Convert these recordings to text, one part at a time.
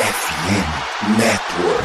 FM Network.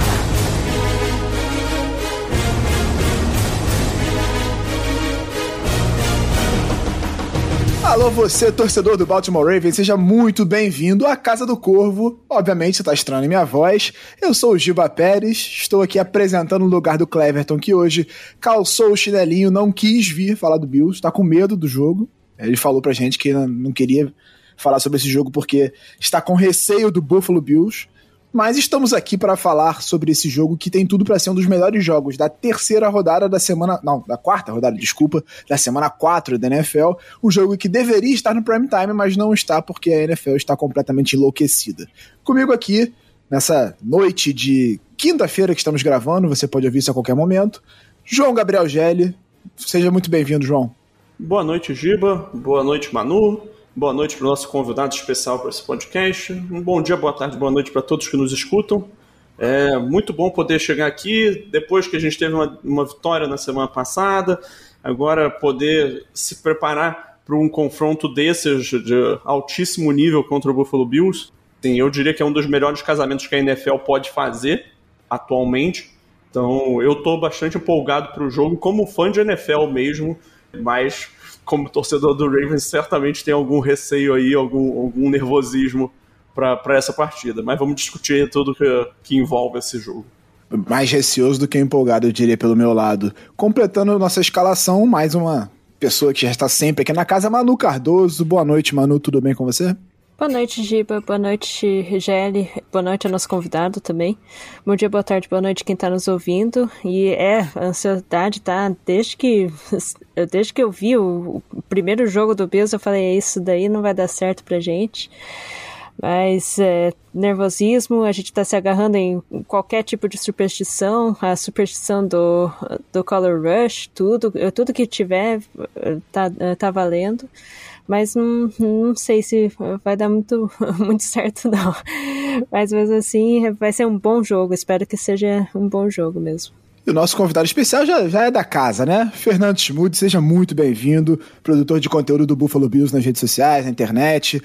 Alô, você, torcedor do Baltimore Ravens, seja muito bem-vindo à Casa do Corvo. Obviamente, você está estranhando minha voz. Eu sou o Giba Pérez, estou aqui apresentando o lugar do Cleverton, que hoje calçou o chinelinho, não quis vir falar do Bills, está com medo do jogo. Ele falou pra gente que não queria falar sobre esse jogo porque está com receio do Buffalo Bills. Mas estamos aqui para falar sobre esse jogo que tem tudo para ser um dos melhores jogos da terceira rodada da semana. Não, da quarta rodada, desculpa, da semana 4 da NFL. Um jogo que deveria estar no prime time, mas não está porque a NFL está completamente enlouquecida. Comigo aqui, nessa noite de quinta-feira que estamos gravando, você pode ouvir isso a qualquer momento. João Gabriel Gelli. Seja muito bem-vindo, João. Boa noite, Giba. Boa noite, Manu. Boa noite para o nosso convidado especial para esse podcast. Um bom dia, boa tarde, boa noite para todos que nos escutam. É muito bom poder chegar aqui depois que a gente teve uma, uma vitória na semana passada. Agora poder se preparar para um confronto desses de altíssimo nível contra o Buffalo Bills. Sim, eu diria que é um dos melhores casamentos que a NFL pode fazer atualmente. Então eu estou bastante empolgado para o jogo, como fã de NFL mesmo, mas como torcedor do Ravens, certamente tem algum receio aí, algum, algum nervosismo para essa partida. Mas vamos discutir tudo que, que envolve esse jogo. Mais receoso do que empolgado, eu diria, pelo meu lado. Completando nossa escalação, mais uma pessoa que já está sempre aqui na casa, Manu Cardoso. Boa noite, Manu, tudo bem com você? Boa noite, Giba. Boa noite, Rigeli. Boa noite ao nosso convidado também. Bom dia, boa tarde, boa noite quem está nos ouvindo. E é, a ansiedade tá desde que desde que eu vi o, o primeiro jogo do Bills, eu falei, é isso daí não vai dar certo pra gente. Mas é, nervosismo, a gente está se agarrando em qualquer tipo de superstição, a superstição do, do Color Rush, tudo, tudo que tiver tá, tá valendo mas não, não sei se vai dar muito, muito certo, não. Mas mesmo assim, vai ser um bom jogo. Espero que seja um bom jogo mesmo. E o nosso convidado especial já, já é da casa, né? Fernando Schmud, seja muito bem-vindo, produtor de conteúdo do Buffalo Bills nas redes sociais, na internet.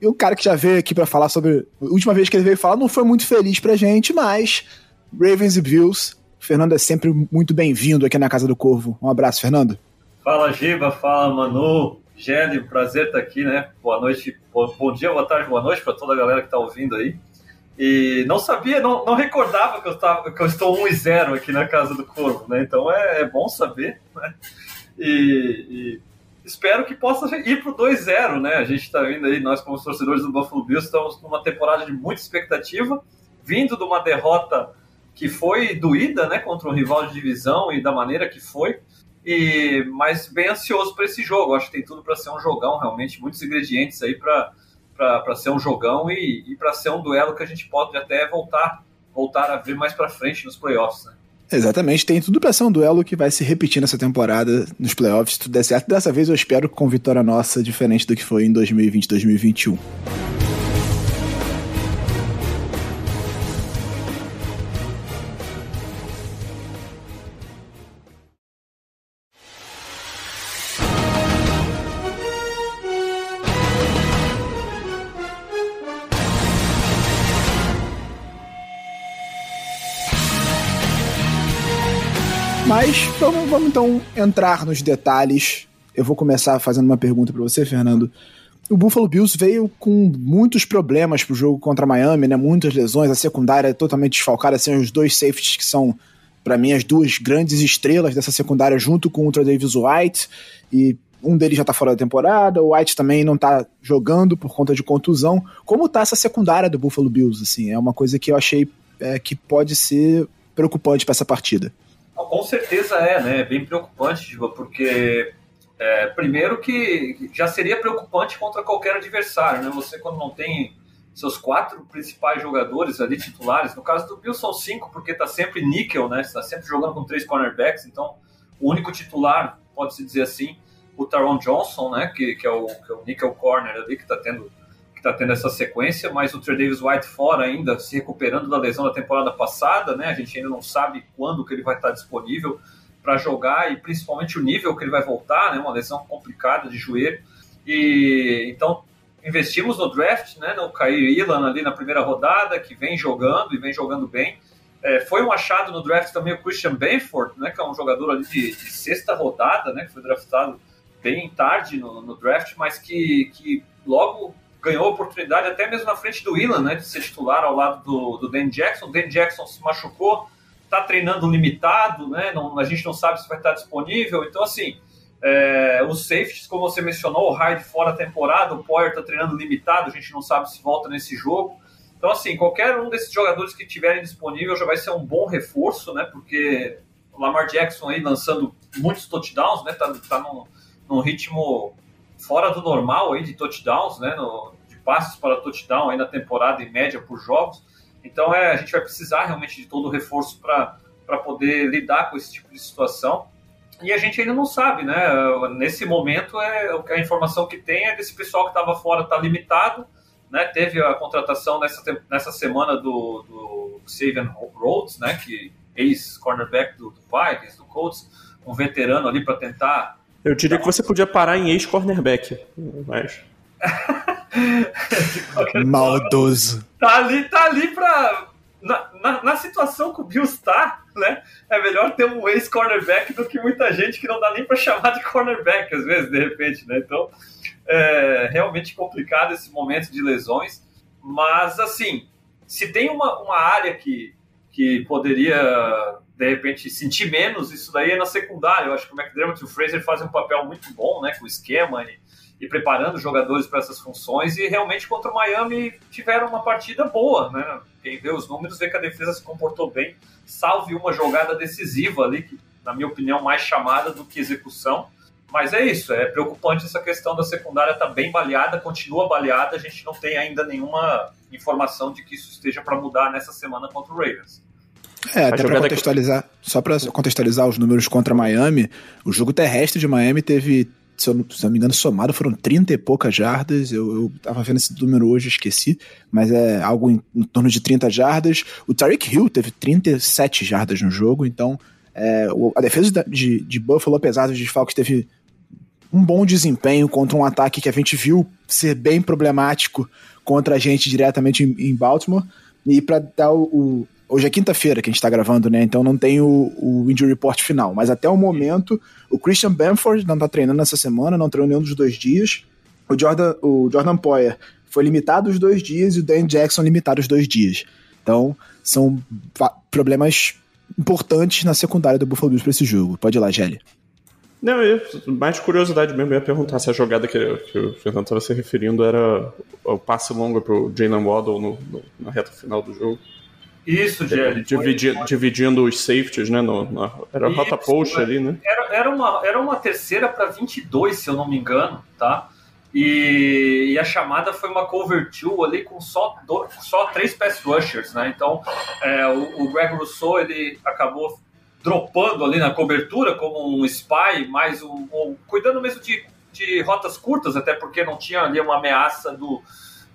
E um cara que já veio aqui para falar sobre. A última vez que ele veio falar não foi muito feliz pra gente, mas Ravens e Bills. O Fernando é sempre muito bem-vindo aqui na Casa do Corvo. Um abraço, Fernando. Fala, Giba. Fala, Manu. Gênio, prazer estar aqui, né? Boa noite, bom, bom dia, boa tarde, boa noite para toda a galera que está ouvindo aí. E não sabia, não, não recordava que eu, tava, que eu estou 1 e 0 aqui na Casa do Corvo, né? Então é, é bom saber, né? E, e, espero que possa ir para o 2-0, né? A gente está vindo aí, nós como torcedores do Buffalo Bills, estamos numa temporada de muita expectativa, vindo de uma derrota que foi doída, né? Contra um rival de divisão e da maneira que foi. E, mas bem ansioso para esse jogo. Acho que tem tudo para ser um jogão, realmente, muitos ingredientes aí para ser um jogão e, e para ser um duelo que a gente pode até voltar, voltar a ver mais para frente nos playoffs. Né? Exatamente, tem tudo para ser um duelo que vai se repetir nessa temporada nos playoffs, se tudo der certo. Dessa vez eu espero com vitória nossa, diferente do que foi em 2020, 2021. Mas vamos, então entrar nos detalhes. Eu vou começar fazendo uma pergunta para você, Fernando. O Buffalo Bills veio com muitos problemas pro jogo contra Miami, né? Muitas lesões, a secundária é totalmente desfalcada, assim, os dois safeties que são para mim as duas grandes estrelas dessa secundária junto com o Ultra Davis White e um deles já tá fora da temporada, o White também não tá jogando por conta de contusão. Como tá essa secundária do Buffalo Bills, assim? É uma coisa que eu achei é, que pode ser preocupante para essa partida. Com certeza é, né? É bem preocupante, porque é, primeiro que já seria preocupante contra qualquer adversário, né? Você quando não tem seus quatro principais jogadores ali titulares, no caso do Bill são cinco, porque tá sempre níquel, né? Está sempre jogando com três cornerbacks, então o único titular, pode-se dizer assim, o Taron Johnson, né? Que, que, é o, que é o níquel corner ali, que está tendo está tendo essa sequência, mas o Trey Davis White fora ainda, se recuperando da lesão da temporada passada, né? A gente ainda não sabe quando que ele vai estar disponível para jogar e principalmente o nível que ele vai voltar, né? Uma lesão complicada de joelho. E então investimos no draft, né, no Caio Ilan ali na primeira rodada, que vem jogando e vem jogando bem. É, foi um achado no draft também o Christian Benford, né, que é um jogador ali de, de sexta rodada, né, que foi draftado bem tarde no, no, draft, mas que, que logo ganhou oportunidade até mesmo na frente do Ilan, né, de ser titular ao lado do, do Dan Jackson. O Dan Jackson se machucou, está treinando limitado, né, não, a gente não sabe se vai estar disponível. Então, assim, é, os safeties, como você mencionou, o Hyde fora a temporada, o Poyer está treinando limitado, a gente não sabe se volta nesse jogo. Então, assim, qualquer um desses jogadores que tiverem disponível já vai ser um bom reforço, né? Porque o Lamar Jackson aí lançando muitos touchdowns, né? Tá, tá num, num ritmo fora do normal aí de touchdowns, né? No, de passes para touchdown aí na temporada em média por jogos. Então, é, a gente vai precisar realmente de todo o reforço para poder lidar com esse tipo de situação. E a gente ainda não sabe, né? Nesse momento, é, a informação que tem é desse pessoal que estava fora está limitado. Né? Teve a contratação nessa, nessa semana do, do Xavier Rhodes, né? que ex-cornerback do, do Vikings, do Colts, um veterano ali para tentar. Eu diria que você podia parar em ex-cornerback, mas. Maldoso. Tá ali, tá ali para na, na, na, situação que o Bills está, né, é melhor ter um ex-cornerback do que muita gente que não dá nem para chamar de cornerback, às vezes, de repente, né? Então, é realmente complicado esse momento de lesões. Mas, assim, se tem uma, uma área que, que poderia, de repente, sentir menos, isso daí é na secundária. Eu acho que o McDermott e o Fraser fazem um papel muito bom, né, com o esquema e e preparando jogadores para essas funções e realmente contra o Miami tiveram uma partida boa, né? Quem vê os números vê que a defesa se comportou bem, salve uma jogada decisiva ali, que na minha opinião mais chamada do que execução. Mas é isso, é preocupante essa questão da secundária tá bem baleada, continua baleada, a gente não tem ainda nenhuma informação de que isso esteja para mudar nessa semana contra o Ravens. É, até para contextualizar, que... só para contextualizar os números contra Miami, o jogo terrestre de Miami teve se eu, se eu não me engano, somado foram 30 e poucas jardas. Eu, eu tava vendo esse número hoje, esqueci, mas é algo em, em torno de 30 jardas. O Tyreek Hill teve 37 jardas no jogo, então é, a defesa de, de Buffalo, apesar dos desfalques, teve um bom desempenho contra um ataque que a gente viu ser bem problemático contra a gente diretamente em, em Baltimore. E para dar o, o, Hoje é quinta-feira que a gente tá gravando, né? Então não tem o, o injury report final. Mas até o momento, o Christian Bamford não tá treinando essa semana, não treinou nenhum dos dois dias. O Jordan, o Jordan Poyer foi limitado os dois dias e o Dan Jackson limitado os dois dias. Então, são problemas importantes na secundária do Buffalo Bills para esse jogo. Pode ir lá, Gelli. Não, eu, mais curiosidade mesmo, eu ia perguntar se a jogada que, que o Fernando estava se referindo era o passe longo para o Jalen Waddle no, no, na reta final do jogo. Isso, Jerry. Dividi, foi... Dividindo os safeties, né? No, na, era Isso, rota post ali, né? Era, era, uma, era uma terceira para 22, se eu não me engano, tá? E, e, a chamada foi uma cover two ali com só, do, só três pass rushers, né? Então, é, o, o Greg Rousseau, ele acabou dropando ali na cobertura como um spy, mais um, um cuidando mesmo de, de rotas curtas, até porque não tinha ali uma ameaça do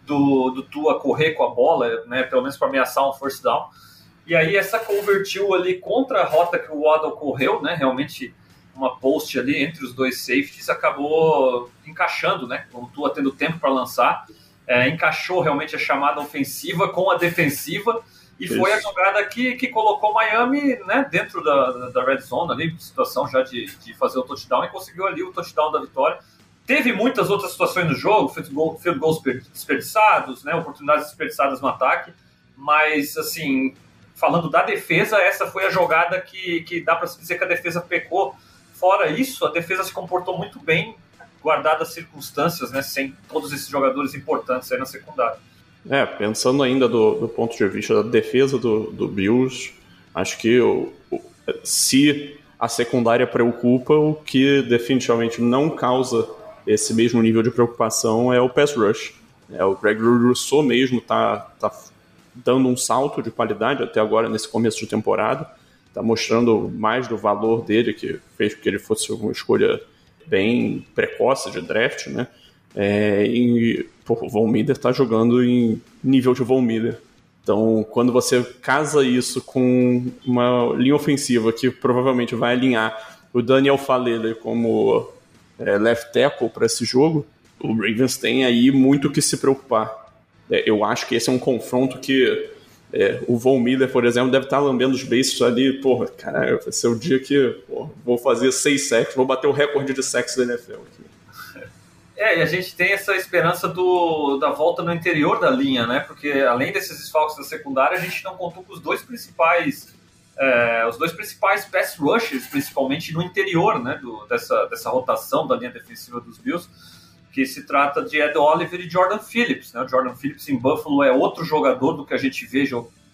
do, do Tua correr com a bola, né, pelo menos para ameaçar um first down. E aí essa convertiu ali contra a rota que o Waddle correu, né, realmente uma post ali entre os dois safeties acabou encaixando, né, o Tua tendo tempo para lançar, é, encaixou realmente a chamada ofensiva com a defensiva e Isso. foi a jogada que, que colocou Miami né, dentro da, da red zone ali, situação já de, de fazer o touchdown e conseguiu ali o touchdown da vitória Teve muitas outras situações no jogo, field, goal, field goals desperdiçados, né, oportunidades desperdiçadas no ataque, mas, assim, falando da defesa, essa foi a jogada que, que dá para se dizer que a defesa pecou. Fora isso, a defesa se comportou muito bem, guardadas as circunstâncias, né, sem todos esses jogadores importantes aí na secundária. É, pensando ainda do, do ponto de vista da defesa do, do Bills, acho que o, o, se a secundária preocupa, o que definitivamente não causa esse mesmo nível de preocupação é o pass rush. É, o Greg Rousseau mesmo tá, tá dando um salto de qualidade até agora nesse começo de temporada. Está mostrando mais do valor dele, que fez com que ele fosse uma escolha bem precoce de draft, né? É, e pô, o Von Miller está jogando em nível de Von Miller. Então, quando você casa isso com uma linha ofensiva que provavelmente vai alinhar o Daniel Falele como é, left tackle para esse jogo, o Ravens tem aí muito que se preocupar. É, eu acho que esse é um confronto que é, o Von Miller, por exemplo, deve estar lambendo os beiços ali. Porra, cara, vai ser o dia que porra, vou fazer seis sacks, vou bater o recorde de sacks da NFL aqui. É, e a gente tem essa esperança do, da volta no interior da linha, né? Porque além desses desfalques da secundária, a gente não contou com os dois principais, é, os dois principais pass rushers, principalmente no interior, né? Do, dessa, dessa rotação da linha defensiva dos Bills, que se trata de Ed Oliver e Jordan Phillips, né? O Jordan Phillips em Buffalo é outro jogador do que a gente vê,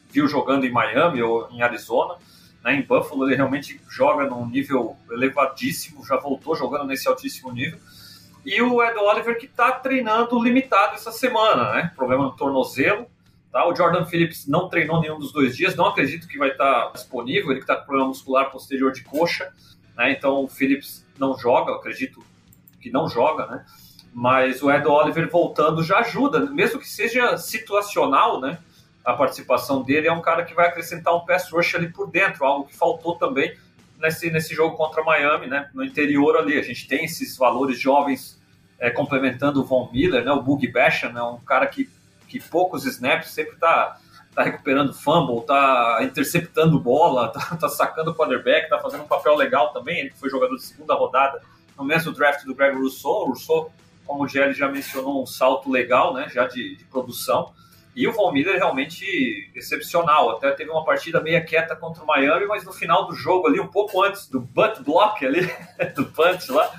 viu jogando em Miami ou em Arizona. Né? Em Buffalo ele realmente joga num nível elevadíssimo, já voltou jogando nesse altíssimo nível e o Ed Oliver que está treinando limitado essa semana, né? Problema no tornozelo. Tá? O Jordan Phillips não treinou nenhum dos dois dias, não acredito que vai estar tá disponível, ele que está com problema muscular posterior de coxa, né? Então o Phillips não joga, acredito que não joga, né? Mas o Ed Oliver voltando já ajuda, mesmo que seja situacional, né? A participação dele é um cara que vai acrescentar um pass rush ali por dentro, algo que faltou também nesse, nesse jogo contra Miami, né? No interior ali, a gente tem esses valores jovens é, complementando o Von Miller, né? O Boogie Basham é né? um cara que, que poucos snaps sempre tá, tá recuperando fumble, tá interceptando bola, tá, tá sacando quarterback, tá fazendo um papel legal também. Ele foi jogador de segunda rodada no mesmo draft do Greg Rousseau. O Rousseau, como o Gelli já mencionou, um salto legal, né? Já de, de produção. E o Von Miller realmente excepcional. Até teve uma partida meia quieta contra o Miami, mas no final do jogo ali, um pouco antes do butt block ali, do punch lá,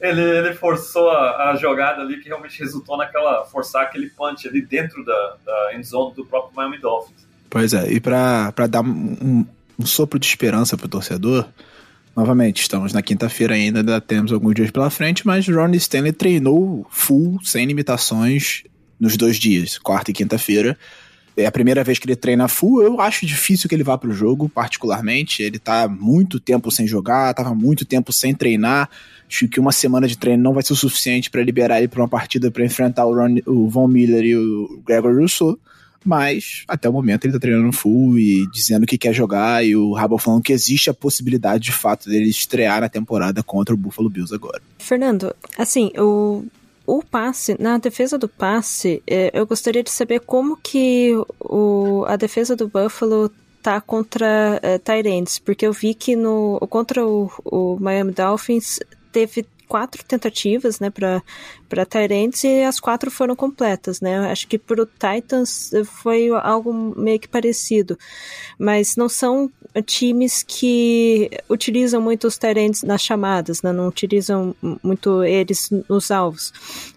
ele, ele forçou a, a, jogada ali que realmente resultou naquela forçar aquele punch ali dentro da, da end zone do próprio Miami Dolphins. Pois é, e para dar um, um sopro de esperança para o torcedor, Novamente, estamos na quinta-feira ainda, ainda temos alguns dias pela frente, mas Ronnie Stanley treinou full, sem limitações, nos dois dias, quarta e quinta-feira. É a primeira vez que ele treina full. Eu acho difícil que ele vá para o jogo, particularmente. Ele tá muito tempo sem jogar, tava muito tempo sem treinar. Acho que uma semana de treino não vai ser o suficiente para liberar ele para uma partida para enfrentar o, Ron, o Von Miller e o Gregor Rousseau. Mas até o momento ele tá treinando full e dizendo que quer jogar. E o Rabo falando que existe a possibilidade de fato dele estrear na temporada contra o Buffalo Bills agora. Fernando, assim, o o passe, na defesa do passe, é, eu gostaria de saber como que o, a defesa do Buffalo tá contra é, Tyrants, porque eu vi que no contra o, o Miami Dolphins teve quatro tentativas, né, para Tyrants e as quatro foram completas, né? Acho que para o Titans foi algo meio que parecido, mas não são times que utilizam muito os Tyrants nas chamadas, né? Não utilizam muito eles nos alvos.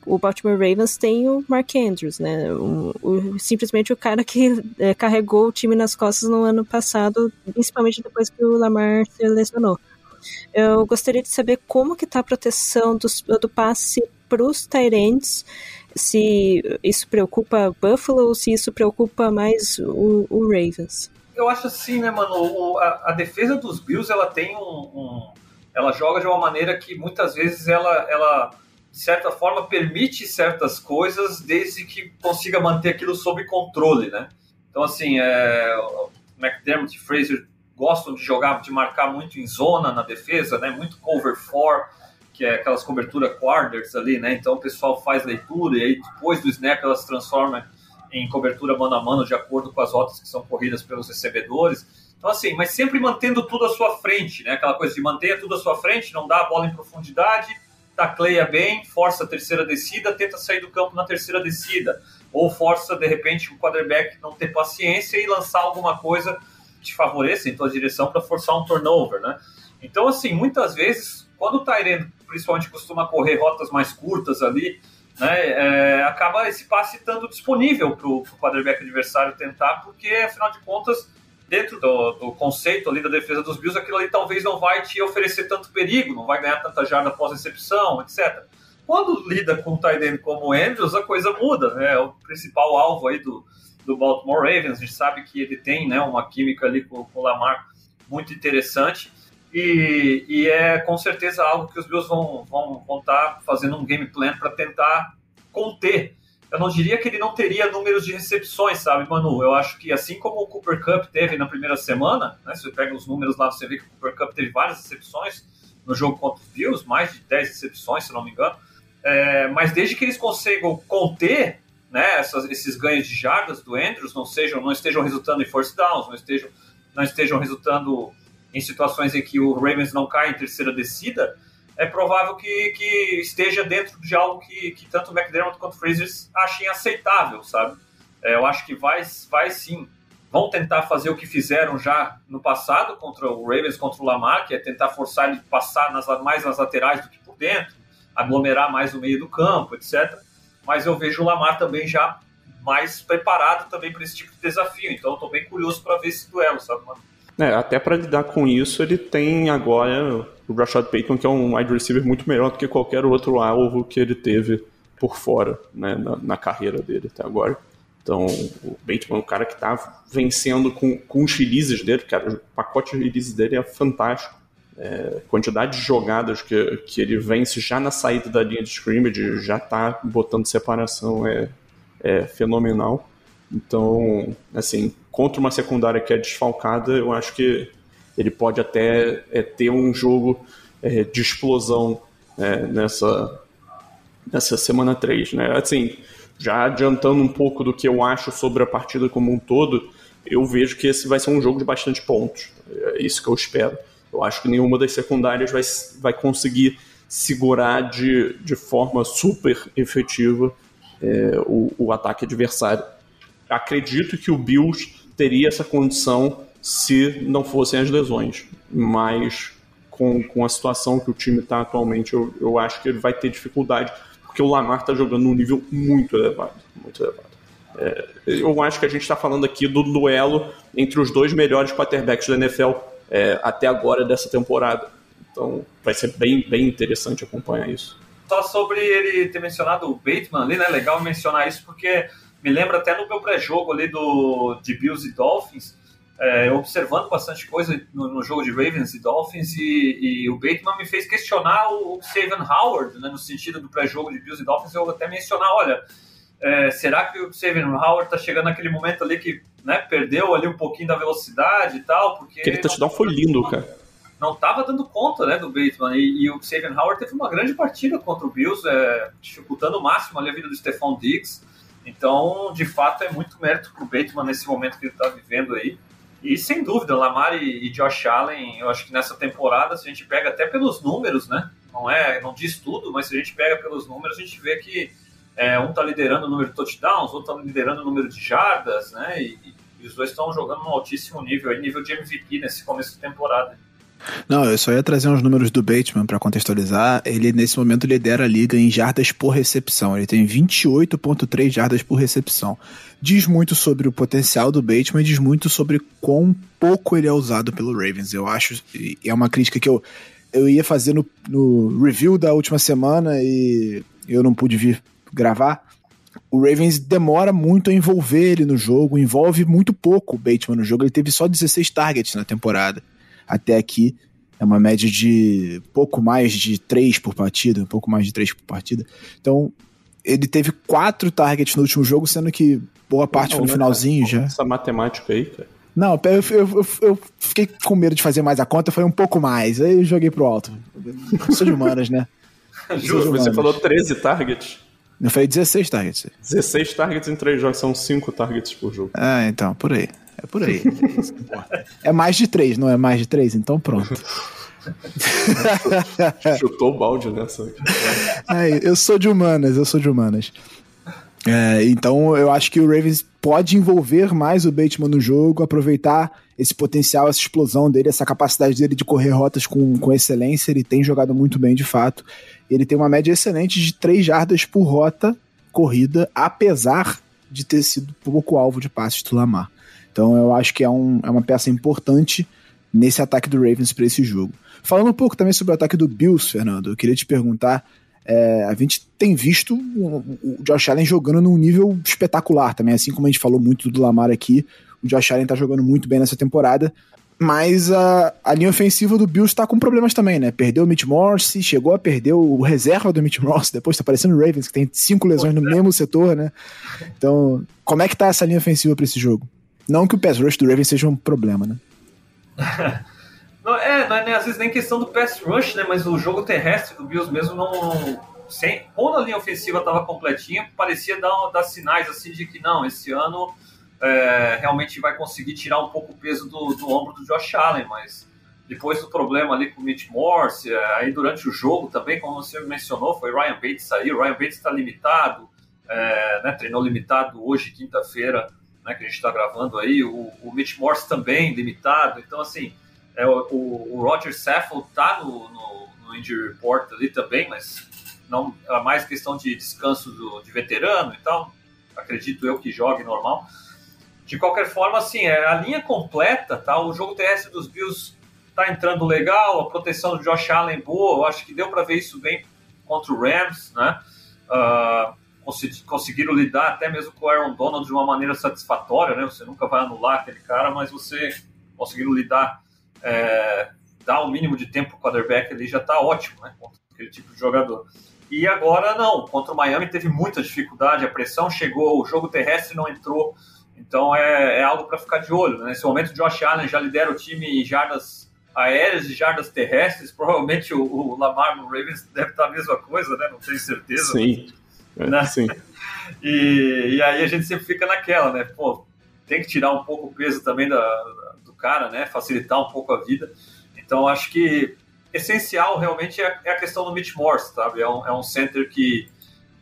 O Baltimore Ravens tem o Mark Andrews, né? O, o, simplesmente o cara que é, carregou o time nas costas no ano passado, principalmente depois que o Lamar se lesionou. Eu gostaria de saber como que está a proteção do passe para os Tyrants, se isso preocupa Buffalo ou se isso preocupa mais o, o Ravens. Eu acho assim, né, mano, a, a, defesa dos Bills, ela tem um, um, Ela joga de uma maneira que muitas vezes ela, ela, de certa forma, permite certas coisas desde que consiga manter aquilo sob controle, né? Então, assim, é, McDermott e Fraser gostam de jogar, de marcar muito em zona na defesa, né? Muito cover four, que é aquelas cobertura quarters ali, né? Então o pessoal faz leitura e aí depois do snap elas transformam em cobertura mano a mano de acordo com as rotas que são corridas pelos recebedores. Então assim, mas sempre mantendo tudo à sua frente, né? Aquela coisa de manter tudo à sua frente, não dá a bola em profundidade, tacleia bem, força a terceira descida, tenta sair do campo na terceira descida, ou força de repente o quarterback não ter paciência e lançar alguma coisa te favoreça em tua direção para forçar um turnover, né? Então, assim, muitas vezes, quando o Tyrene, principalmente, costuma correr rotas mais curtas ali, né, é, acaba esse passe estando disponível para o quarterback adversário tentar, porque, afinal de contas, dentro do, do, conceito ali da defesa dos Bills, aquilo ali talvez não vai te oferecer tanto perigo, não vai ganhar tanta jarda pós-recepção, etc. Quando lida com um Tyrene como o Andrews, a coisa muda, né? É o principal alvo aí do, do Baltimore Ravens. A gente sabe que ele tem né, uma química ali com, com o Lamar muito interessante. E, e, é com certeza algo que os Bills vão, vão, estar tá fazendo um game plan para tentar conter. Eu não diria que ele não teria números de recepções, sabe, Manu? Eu acho que assim como o Cooper Cup teve na primeira semana, né, se você pega os números lá, você vê que o Cooper Cup teve várias recepções no jogo contra os Bills, mais de 10 recepções, se não me engano. É, mas desde que eles consigam conter né, essas, esses ganhos de jardas do Andrews, não, sejam, não estejam resultando em force downs, não estejam, não estejam resultando em situações em que o Ravens não cai em terceira descida, é provável que, que esteja dentro de algo que, que tanto o McDermott quanto o Fraser achem aceitável, sabe? É, eu acho que vai, vai sim. Vão tentar fazer o que fizeram já no passado contra o Ravens, contra o Lamar, que é tentar forçar ele passar nas, mais nas laterais do que por dentro, aglomerar mais o meio do campo, etc. Mas eu vejo o Lamar também já mais preparado também para esse tipo de desafio. Então, estou bem curioso para ver esse duelo, sabe, mano? É, até para lidar com isso, ele tem agora o Rashad Payton, que é um wide receiver muito melhor do que qualquer outro alvo que ele teve por fora né, na, na carreira dele até agora. Então, o Bateman é um cara que está vencendo com, com os releases dele, cara. O pacote de releases dele é fantástico. É, quantidade de jogadas que, que ele vence já na saída da linha de scrimmage, já está botando separação, é, é fenomenal. Então, assim, contra uma secundária que é desfalcada, eu acho que ele pode até é, ter um jogo é, de explosão é, nessa, nessa semana 3. Né? Assim, já adiantando um pouco do que eu acho sobre a partida como um todo, eu vejo que esse vai ser um jogo de bastante pontos. É isso que eu espero. Eu acho que nenhuma das secundárias vai, vai conseguir segurar de, de forma super efetiva é, o, o ataque adversário acredito que o Bills teria essa condição se não fossem as lesões, mas com, com a situação que o time está atualmente, eu, eu acho que ele vai ter dificuldade, porque o Lamar está jogando num nível muito elevado, muito elevado. É, eu acho que a gente está falando aqui do duelo entre os dois melhores quarterbacks da NFL é, até agora dessa temporada. Então vai ser bem, bem interessante acompanhar isso. Só sobre ele ter mencionado o Bateman ali, né? Legal mencionar isso porque me lembra até no meu pré-jogo ali do, de Bills e Dolphins, é, observando bastante coisa no, no, jogo de Ravens e Dolphins, e, e, o Bateman me fez questionar o, o Howard, né, no sentido do pré-jogo de Bills e Dolphins, eu até mencionar, olha, é, será que o Savan Howard está chegando naquele momento ali que né, perdeu ali um pouquinho da velocidade e tal? Porque Aquele touchdown foi lindo, cara não estava dando conta né, do Bateman. E, e, o Howard teve uma grande partida contra o Bills, é, dificultando o máximo ali a vida do Stephon Diggs. Então, de fato, é muito mérito para o Bateman nesse momento que ele está vivendo aí. E sem dúvida, Lamar e, e, Josh Allen, eu acho que nessa temporada, se a gente pega até pelos números, né? Não é, não diz tudo, mas se a gente pega pelos números, a gente vê que é, um está liderando o número de touchdowns, outro está liderando o número de jardas, né? E, e os dois estão jogando num altíssimo nível, nível de MVP nesse começo de temporada. Não, eu só ia trazer uns números do Bateman para contextualizar. Ele, nesse momento, lidera a liga em jardas por recepção. Ele tem 28,3 jardas por recepção. Diz muito sobre o potencial do Bateman e diz muito sobre quão pouco ele é usado pelo Ravens. Eu acho, é uma crítica que eu, eu ia fazer no, no review da última semana e eu não pude vir gravar. O Ravens demora muito a envolver ele no jogo, envolve muito pouco o Bateman no jogo. Ele teve só 16 targets na temporada até aqui. É uma média de pouco mais de três por partida, um pouco mais de três por partida. Então, ele teve quatro targets no último jogo, sendo que boa parte foi no finalzinho já. Essa matemática aí, cara. Não, eu, eu, eu, fiquei com medo de fazer mais a conta, foi um pouco mais. Aí eu joguei pro alto. Sou de humanas, né? Justo, você falou 13 targets. Eu falei 16 targets. 16 targets em três jogos, são 5 targets por jogo. Ah, então, por aí. É por aí. é mais de três, não é mais de três? Então pronto. Chutou o balde nessa. É, eu sou de humanas, eu sou de humanas. É, então eu acho que o Ravens pode envolver mais o Bateman no jogo, aproveitar esse potencial, essa explosão dele, essa capacidade dele de correr rotas com, com excelência. Ele tem jogado muito bem de fato. Ele tem uma média excelente de 3 jardas por rota corrida, apesar de ter sido pouco alvo de passes do Lamar. Então eu acho que é, um, é uma peça importante nesse ataque do Ravens para esse jogo. Falando um pouco também sobre o ataque do Bills, Fernando, eu queria te perguntar. É, a gente tem visto o, Josh Allen jogando num nível espetacular também, assim como a gente falou muito do Lamar aqui. O Josh Allen tá jogando muito bem nessa temporada, mas a, a linha ofensiva do Bills tá com problemas também, né? Perdeu o Mitch Morse, chegou a perder o reserva do Mitch Morse, depois tá parecendo o Ravens, que tem cinco lesões no mesmo setor, né? Então, como é que tá essa linha ofensiva para esse jogo? Não que o pass rush do Ravens seja um problema, né? não, é, não é às vezes nem questão do pass rush, né? Mas o jogo terrestre do Bills mesmo não. sem, quando a linha ofensiva estava completinha, parecia dar, dar sinais assim de que não, esse ano é, realmente vai conseguir tirar um pouco o peso do, do ombro do Josh Allen, mas depois do problema ali com o Mitch Morse, é, aí durante o jogo também, como você mencionou, foi Ryan Bates sair, o Ryan Bates está limitado, é, né, treinou limitado hoje, quinta-feira, né, que a gente está gravando aí, o, o Mitch Morse também limitado, então assim, é, o, o Roger Saffold está no, no, no, injury report ali também, mas não é mais questão de descanso do, de veterano, então acredito eu que jogue normal. De qualquer forma, assim, é a linha completa, tá? O jogo terrestre dos Bills tá entrando legal, a proteção do Josh Allen boa, eu acho que deu para ver isso bem contra o Rams, né? Uh, conseguiram lidar até mesmo com o Aaron Donald de uma maneira satisfatória, né? Você nunca vai anular aquele cara, mas você conseguiram lidar, é, dar o um mínimo de tempo para o quarterback ali já está ótimo, né? Contra aquele tipo de jogador. E agora não, contra o Miami teve muita dificuldade, a pressão chegou, o jogo terrestre não entrou, então é, é algo para ficar de olho. Né? Nesse momento, o Josh Allen já lidera o time em jardas aéreas e jardas terrestres, provavelmente o, o Lamar no Ravens deve estar a mesma coisa, né? Não tenho certeza. Sim. Né? Sim. E, e aí a gente sempre fica naquela, né? Pô, tem que tirar um pouco o peso também da, do cara, né? Facilitar um pouco a vida. Então acho que essencial realmente é, é a questão do Mitch Morse, sabe? É um, é um center que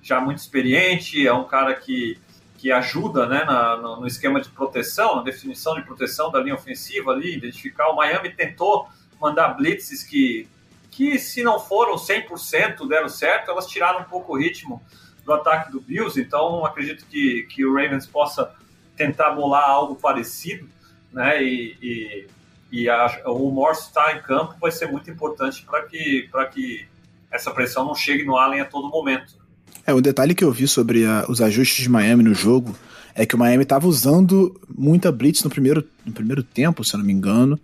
já muito experiente, é um cara que, que ajuda né, na, no, esquema de proteção, na definição de proteção da linha ofensiva ali, identificar. O Miami tentou mandar blitzes que, que se não foram 100% deram certo, elas tiraram um pouco o ritmo do ataque do Bills, então acredito que, que o Ravens possa tentar bolar algo parecido, né? E, e, e a, o Morse estar em campo vai ser muito importante para que, que essa pressão não chegue no Allen a todo momento. É, um detalhe que eu vi sobre a, os ajustes de Miami no jogo é que o Miami estava usando muita blitz no primeiro, no primeiro tempo, se eu não me engano,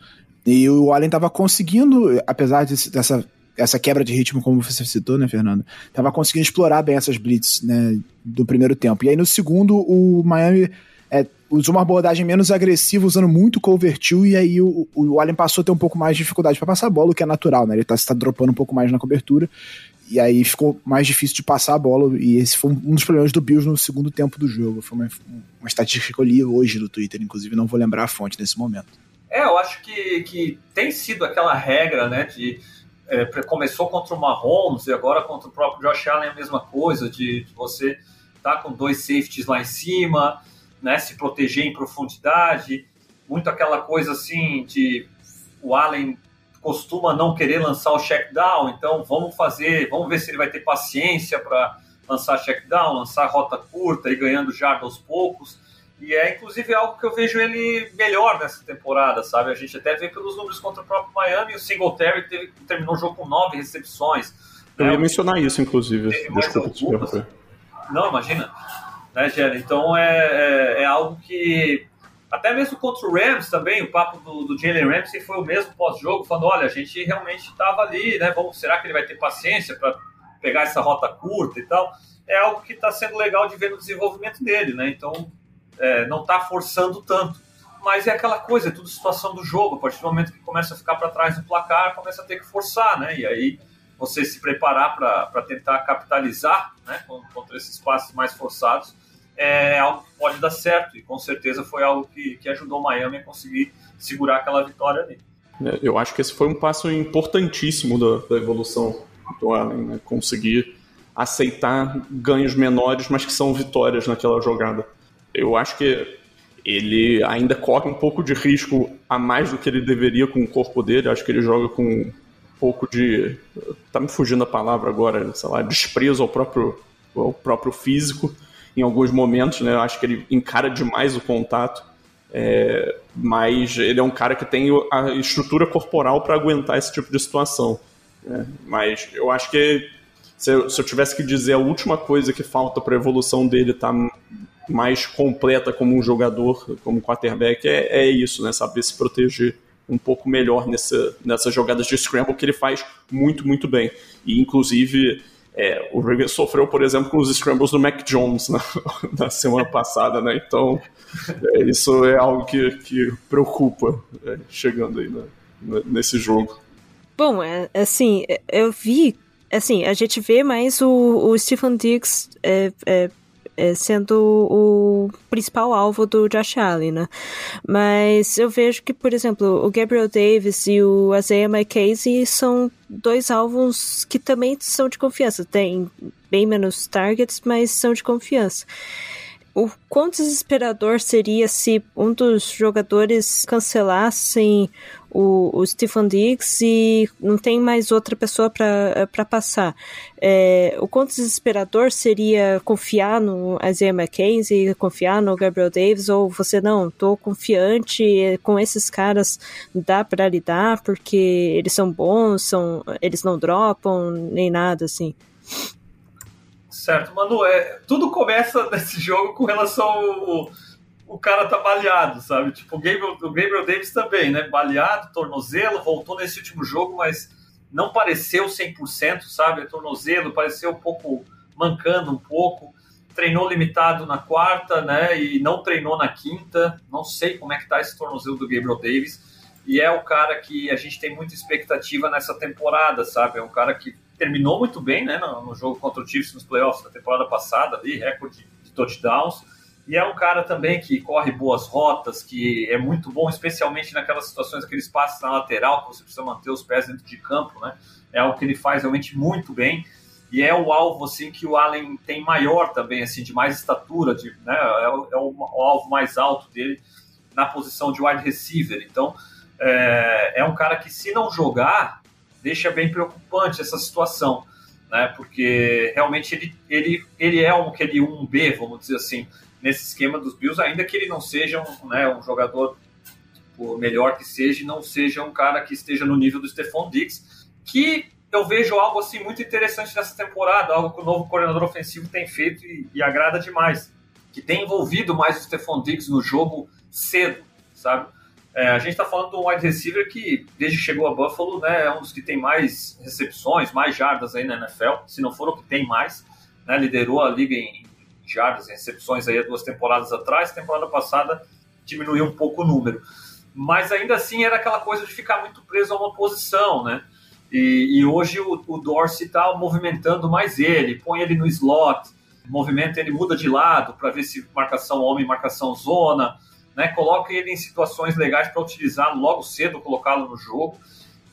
e o Allen estava conseguindo, apesar de, dessa essa quebra de ritmo, como você citou, né, Fernando? Tava conseguindo explorar bem essas blitz, né, do primeiro tempo. E aí no segundo, o Miami é, usou uma abordagem menos agressiva, usando muito cover two, e aí o, o Allen passou a ter um pouco mais de dificuldade para passar a bola, o que é natural, né? Ele tá, tá dropando um pouco mais na cobertura, e aí ficou mais difícil de passar a bola, e esse foi um dos problemas do Bills no segundo tempo do jogo. Foi uma, uma estatística que eu li hoje no Twitter, inclusive não vou lembrar a fonte nesse momento. É, eu acho que, que tem sido aquela regra, né, de é, começou contra o Mahomes e agora contra o próprio Josh Allen é a mesma coisa, de, de você estar tá com dois safeties lá em cima, né, se proteger em profundidade, muito aquela coisa assim de o Allen costuma não querer lançar o check down, então vamos fazer, vamos ver se ele vai ter paciência para lançar check down, lançar rota curta e ganhando jardas aos poucos. E é inclusive algo que eu vejo ele melhor nessa temporada, sabe? A gente até vê pelos números contra o próprio Miami, o Singletary teve, terminou o jogo com nove recepções. Eu ia mencionar isso, inclusive. Desculpa Não, imagina. Né, Gera? Então é, é, é, algo que. Até mesmo contra o Rams também, o papo do, do Jalen Ramsey foi o mesmo pós-jogo, falando: olha, a gente realmente estava ali, né? Vamos, será que ele vai ter paciência para pegar essa rota curta e tal? É algo que está sendo legal de ver no desenvolvimento dele, né? Então é, não está forçando tanto. Mas é aquela coisa, é tudo situação do jogo. A partir do momento que começa a ficar para trás do placar, começa a ter que forçar, né? E aí você se preparar para tentar capitalizar né, contra esses passes mais forçados é algo que pode dar certo. E com certeza foi algo que, que ajudou o Miami a conseguir segurar aquela vitória ali. É, eu acho que esse foi um passo importantíssimo da, da evolução do Allen, né? conseguir aceitar ganhos menores, mas que são vitórias naquela jogada eu acho que ele ainda corre um pouco de risco a mais do que ele deveria com o corpo dele. Acho que ele joga com um pouco de. Tá me fugindo a palavra agora, sei lá, desprezo ao próprio, ao próprio físico em alguns momentos, né? Eu acho que ele encara demais o contato. É, mas ele é um cara que tem a estrutura corporal para aguentar esse tipo de situação. Né? Mas eu acho que se eu, se eu, tivesse que dizer a última coisa que falta para a evolução dele estar tá mais completa como um jogador, como quarterback, é, é isso, né? Saber se proteger um pouco melhor nessa, nessas jogadas de scramble que ele faz muito, muito bem. E, inclusive, é, o Ravens sofreu, por exemplo, com os scrambles do Mac Jones na, na semana passada, né? Então, é, isso é algo que, que preocupa é, chegando aí né, nesse jogo. Bom, é, assim, eu vi assim, a gente vê mais o, o Stephen Diggs é, é, é, sendo o principal alvo do Josh Allen, né? Mas eu vejo que, por exemplo, o Gabriel Davis e o Isaiah McCasey são dois alvos que também são de confiança. Tem bem menos targets, mas são de confiança o quão desesperador seria se um dos jogadores cancelassem o, o Stephen Diggs e não tem mais outra pessoa para passar. É, o quão desesperador seria confiar no Isaiah McKenzie, confiar no Gabriel Davis, ou você não, tô confiante com esses caras, dá para lidar porque eles são bons, são, eles não dropam, nem nada assim. Certo, Manu, é, tudo começa nesse jogo com relação ao o cara tá baleado, sabe? Tipo, o Gabriel, o Gabriel Davis também, né? Baleado, tornozelo, voltou nesse último jogo, mas não pareceu 100%, sabe? É tornozelo, pareceu um pouco mancando um pouco. Treinou limitado na quarta, né? E não treinou na quinta. Não sei como é que tá esse tornozelo do Gabriel Davis. E é o cara que a gente tem muita expectativa nessa temporada, sabe? É um cara que terminou muito bem, né? No, no jogo contra o Chiefs nos playoffs da temporada passada, ali, recorde de touchdowns. E é um cara também que corre boas rotas, que é muito bom, especialmente naquelas situações, aqueles passes na lateral, que você precisa manter os pés dentro de campo, né? É algo que ele faz realmente muito bem. E é o alvo, assim, que o Allen tem maior também, assim, de mais estatura, de, né? É, o, é o, alvo mais alto dele na posição de wide receiver. Então, é, é um cara que, se não jogar, deixa bem preocupante essa situação, né? Porque realmente ele, ele, ele é um aquele 1B, vamos dizer assim, nesse esquema dos Bills, ainda que ele não seja um, né, um jogador por melhor que seja, não seja um cara que esteja no nível do Stephon Diggs, que eu vejo algo assim muito interessante nessa temporada, algo que o novo coordenador ofensivo tem feito e, e agrada demais, que tem envolvido mais o Stephon Diggs no jogo cedo, sabe? É, a gente está falando de um wide receiver que, desde que chegou a Buffalo, né, é um dos que tem mais recepções, mais jardas aí na NFL, se não for o que tem mais. Né, liderou a liga em jardas, em recepções aí há duas temporadas atrás. Temporada passada diminuiu um pouco o número. Mas ainda assim era aquela coisa de ficar muito preso a uma posição, né? E, e hoje o, o Dorsey está movimentando mais ele, põe ele no slot, movimenta ele muda de lado para ver se marcação homem, marcação zona né, coloca ele em situações legais para utilizá-lo logo cedo, colocá-lo no jogo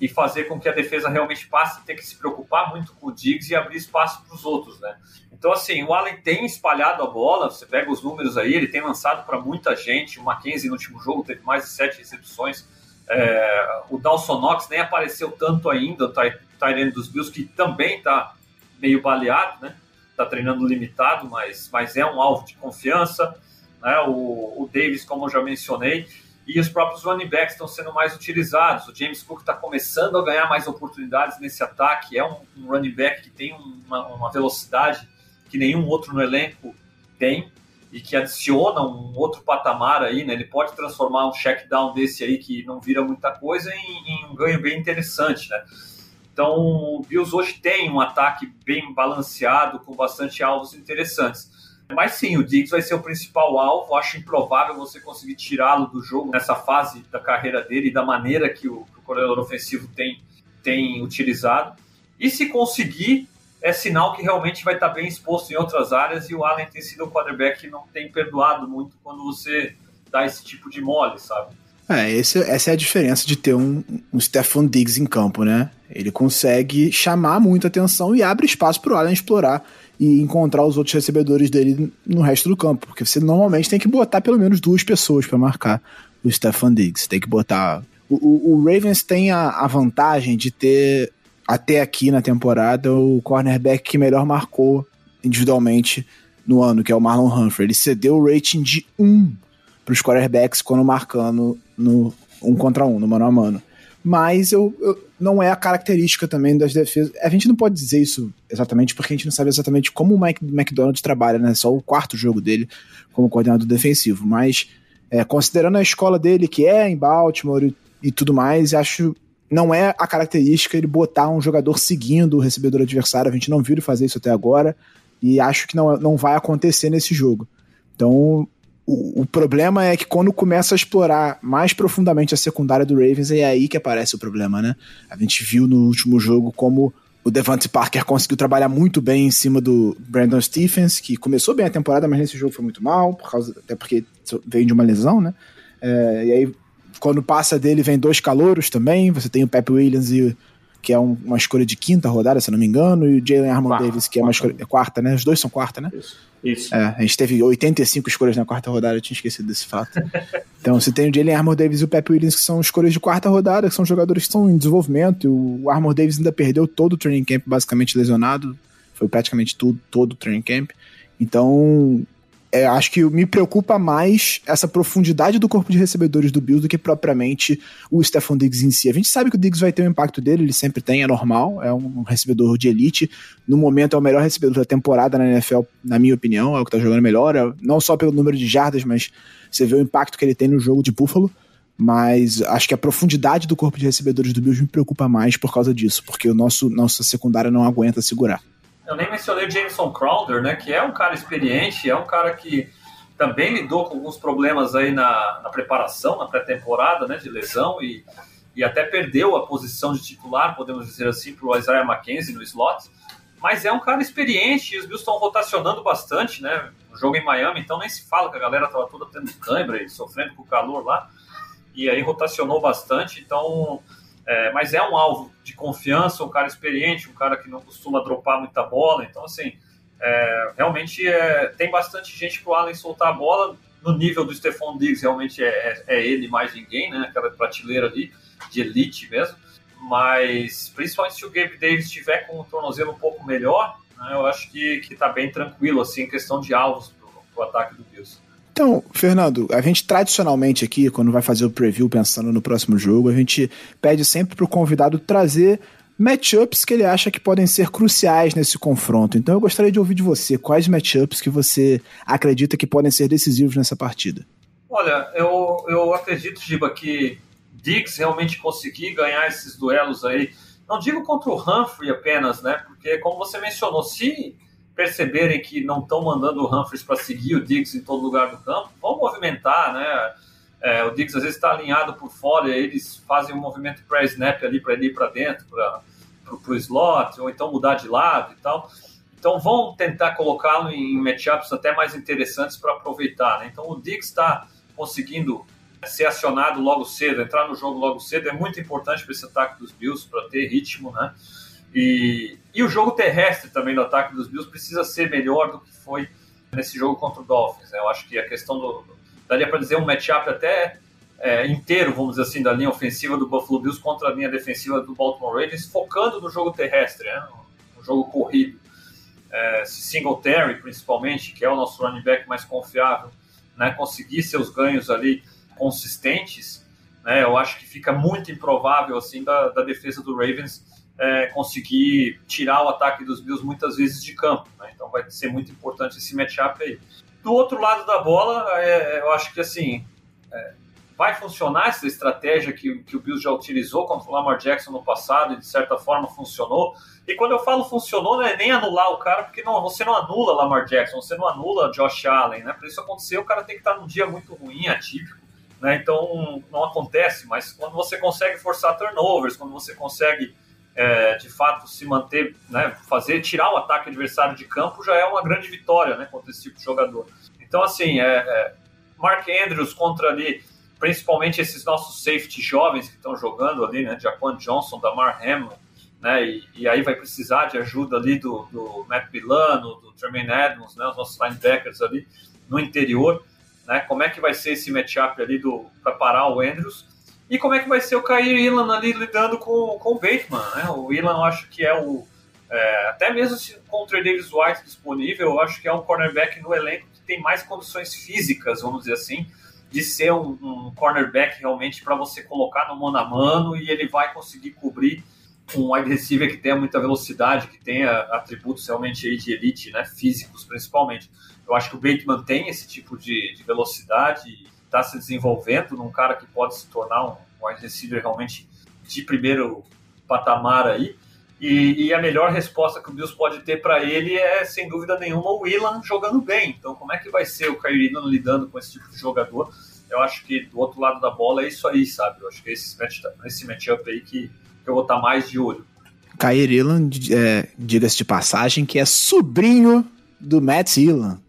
e fazer com que a defesa realmente passe a ter que se preocupar muito com o Diggs e abrir espaço para os outros, né? Então, assim, o Allen tem espalhado a bola, você pega os números aí, ele tem lançado para muita gente, o Mackenzie no último jogo teve mais de sete recepções, é, o Dawson Knox nem apareceu tanto ainda, o Tyrene dos Bills, que também está meio baleado, né? Está treinando limitado, mas, mas é um alvo de confiança né? o, o Davis, como eu já mencionei, e os próprios running backs estão sendo mais utilizados. O James Cook está começando a ganhar mais oportunidades nesse ataque. É um, um running back que tem uma, uma, velocidade que nenhum outro no elenco tem e que adiciona um outro patamar aí, né? Ele pode transformar um check down desse aí que não vira muita coisa em, em um ganho bem interessante, né? Então, o Bills hoje tem um ataque bem balanceado, com bastante alvos interessantes. Mas sim, o Diggs vai ser o principal alvo. Acho improvável você conseguir tirá-lo do jogo nessa fase da carreira dele e da maneira que o, que o ofensivo tem, tem utilizado. E se conseguir, é sinal que realmente vai estar bem exposto em outras áreas e o Allen tem sido o quarterback que não tem perdoado muito quando você dá esse tipo de mole, sabe? É, esse, essa é a diferença de ter um, um Stephon Diggs em campo, né? Ele consegue chamar muita atenção e abre espaço para o Allen explorar e encontrar os outros recebedores dele no resto do campo, porque você normalmente tem que botar pelo menos duas pessoas para marcar o Stefan Diggs. Tem que botar. O, o, o Ravens tem a, a, vantagem de ter, até aqui na temporada, o cornerback que melhor marcou individualmente no ano, que é o Marlon Humphrey. Ele cedeu o rating de 1 para os quarterbacks quando marcando no um contra um, no mano a mano mas eu, eu, não é a característica também das defesas. A gente não pode dizer isso exatamente porque a gente não sabe exatamente como o Mike McDonald trabalha, né? Só o quarto jogo dele como coordenador defensivo, mas é, considerando a escola dele que é em Baltimore e, e tudo mais, acho não é a característica ele botar um jogador seguindo o recebedor adversário. A gente não viu ele fazer isso até agora e acho que não, não vai acontecer nesse jogo. Então, o, o, problema é que quando começa a explorar mais profundamente a secundária do Ravens, é aí que aparece o problema, né? A gente viu no último jogo como o Devante Parker conseguiu trabalhar muito bem em cima do Brandon Stephens, que começou bem a temporada, mas nesse jogo foi muito mal, por causa, até porque veio de uma lesão, né? É, e aí, quando passa dele, vem dois calouros também. Você tem o Pep Williams, e, que é um, uma escolha de quinta rodada, se não me engano, e o Jalen Armand Davis, que é uma escolha. É quarta, né? Os dois são quarta, né? Isso. Isso. É, a gente teve 85 escolhas na quarta rodada, eu tinha esquecido desse fato. então você tem o Jalen Armor Davis e o Pep Williams, que são escolhas de quarta rodada, que são jogadores que estão em desenvolvimento. E o Armor Davis ainda perdeu todo o training camp basicamente lesionado. Foi praticamente tudo, todo o training camp. Então, é, acho que me preocupa mais essa profundidade do corpo de recebedores do Bills do que propriamente o Stephon Diggs em si. A gente sabe que o Diggs vai ter o um impacto dele, ele sempre tem, é normal, é um recebedor de elite. No momento é o melhor recebedor da temporada na NFL, na minha opinião, é o que tá jogando melhor, é, não só pelo número de jardas, mas você vê o impacto que ele tem no jogo de Buffalo. Mas acho que a profundidade do corpo de recebedores do Bills me preocupa mais por causa disso, porque o nosso nossa secundária não aguenta segurar. Eu nem mencionei o Jameson Crowder, né? Que é um cara experiente, é um cara que também lidou com alguns problemas aí na, na preparação, na pré-temporada, né? De lesão e, e até perdeu a posição de titular, podemos dizer assim, para o Isaiah McKenzie no slot. Mas é um cara experiente e os Bills estão rotacionando bastante, né? No jogo em Miami, então nem se fala que a galera estava toda tendo câimbra e sofrendo com o calor lá. E aí rotacionou bastante, então é, mas é um alvo de confiança, um cara experiente, um cara que não costuma dropar muita bola. Então, assim, é, realmente é, tem bastante gente para o Allen soltar a bola. No nível do Stephon Diggs, realmente é, é, é, ele mais ninguém, né? Aquela prateleira ali de elite mesmo. Mas, principalmente se o Gabe Davis estiver com o tornozelo um pouco melhor, né, eu acho que, que tá bem tranquilo, assim, em questão de alvos para o ataque do Bills. Então, Fernando, a gente tradicionalmente aqui, quando vai fazer o preview pensando no próximo jogo, a gente pede sempre para o convidado trazer matchups que ele acha que podem ser cruciais nesse confronto. Então eu gostaria de ouvir de você quais matchups que você acredita que podem ser decisivos nessa partida. Olha, eu, eu acredito, Giba, que Diggs realmente conseguir ganhar esses duelos aí, não digo contra o Humphrey apenas, né? Porque como você mencionou, se perceberem que não estão mandando o Humphries para seguir o Diggs em todo lugar do campo, vão movimentar, né? É, o Diggs às vezes está alinhado por fora, e eles fazem um movimento pré-snap ali para ele ir para dentro, para o slot, ou então mudar de lado e tal. Então vão tentar colocá-lo em matchups até mais interessantes para aproveitar. Né? Então o Diggs está conseguindo ser acionado logo cedo, entrar no jogo logo cedo, é muito importante para esse ataque dos Bills, para ter ritmo, né? E, e o jogo terrestre também do ataque dos Bills precisa ser melhor do que foi nesse jogo contra o Dolphins. Né? Eu acho que a questão do. Daria para dizer um matchup até é, inteiro, vamos dizer assim, da linha ofensiva do Buffalo Bills contra a linha defensiva do Baltimore Ravens, focando no jogo terrestre, né? no jogo corrido. É, se Singletary, principalmente, que é o nosso running back mais confiável, né, conseguir seus ganhos ali consistentes, né, eu acho que fica muito improvável assim da, da defesa do Ravens é, conseguir tirar o ataque dos Bills muitas vezes de campo. Né? Então vai ser muito importante esse matchup aí. Do outro lado da bola, é, eu acho que assim é, vai funcionar essa estratégia que, que o Bills já utilizou contra o Lamar Jackson no passado e de certa forma funcionou. E quando eu falo funcionou, não é nem anular o cara, porque não, você não anula Lamar Jackson, você não anula Josh Allen, né? Para isso acontecer, o cara tem que estar num dia muito ruim, atípico, né? Então não acontece, mas quando você consegue forçar turnovers, quando você consegue é, de fato se manter, né, fazer, tirar o ataque adversário de campo já é uma grande vitória né, contra esse tipo de jogador. Então, assim, é, é Mark Andrews contra ali, principalmente esses nossos safety jovens que estão jogando ali, né, Jaquan Johnson, Damar Hamlin, né, e, e, aí vai precisar de ajuda ali do, do Matt Milano, do Tremaine Adams, né, os nossos linebackers ali no interior, né, como é que vai ser esse matchup ali para parar o Andrews, e como é que vai ser o Kyrie Ilan ali lidando com, com o Bateman, né? O Ilan eu acho que é o... É, até mesmo se, com o Trey Davis White disponível, eu acho que é um cornerback no elenco que tem mais condições físicas, vamos dizer assim, de ser um, um cornerback realmente para você colocar no mano a mano e ele vai conseguir cobrir um wide receiver que tenha muita velocidade, que tenha atributos realmente de elite, né, físicos principalmente. Eu acho que o Bateman tem esse tipo de, de velocidade está se desenvolvendo num cara que pode se tornar um wide receiver realmente de primeiro patamar aí. E, e, a melhor resposta que o Bills pode ter para ele é, sem dúvida nenhuma, o Willan jogando bem. Então, como é que vai ser o Kyrie lidando com esse tipo de jogador? Eu acho que do outro lado da bola é isso aí, sabe? Eu acho que é esse, match, esse matchup aí que, que eu vou estar tá mais de olho. Kyrie Elam, é, diga-se de passagem, que é sobrinho do Matt Elam,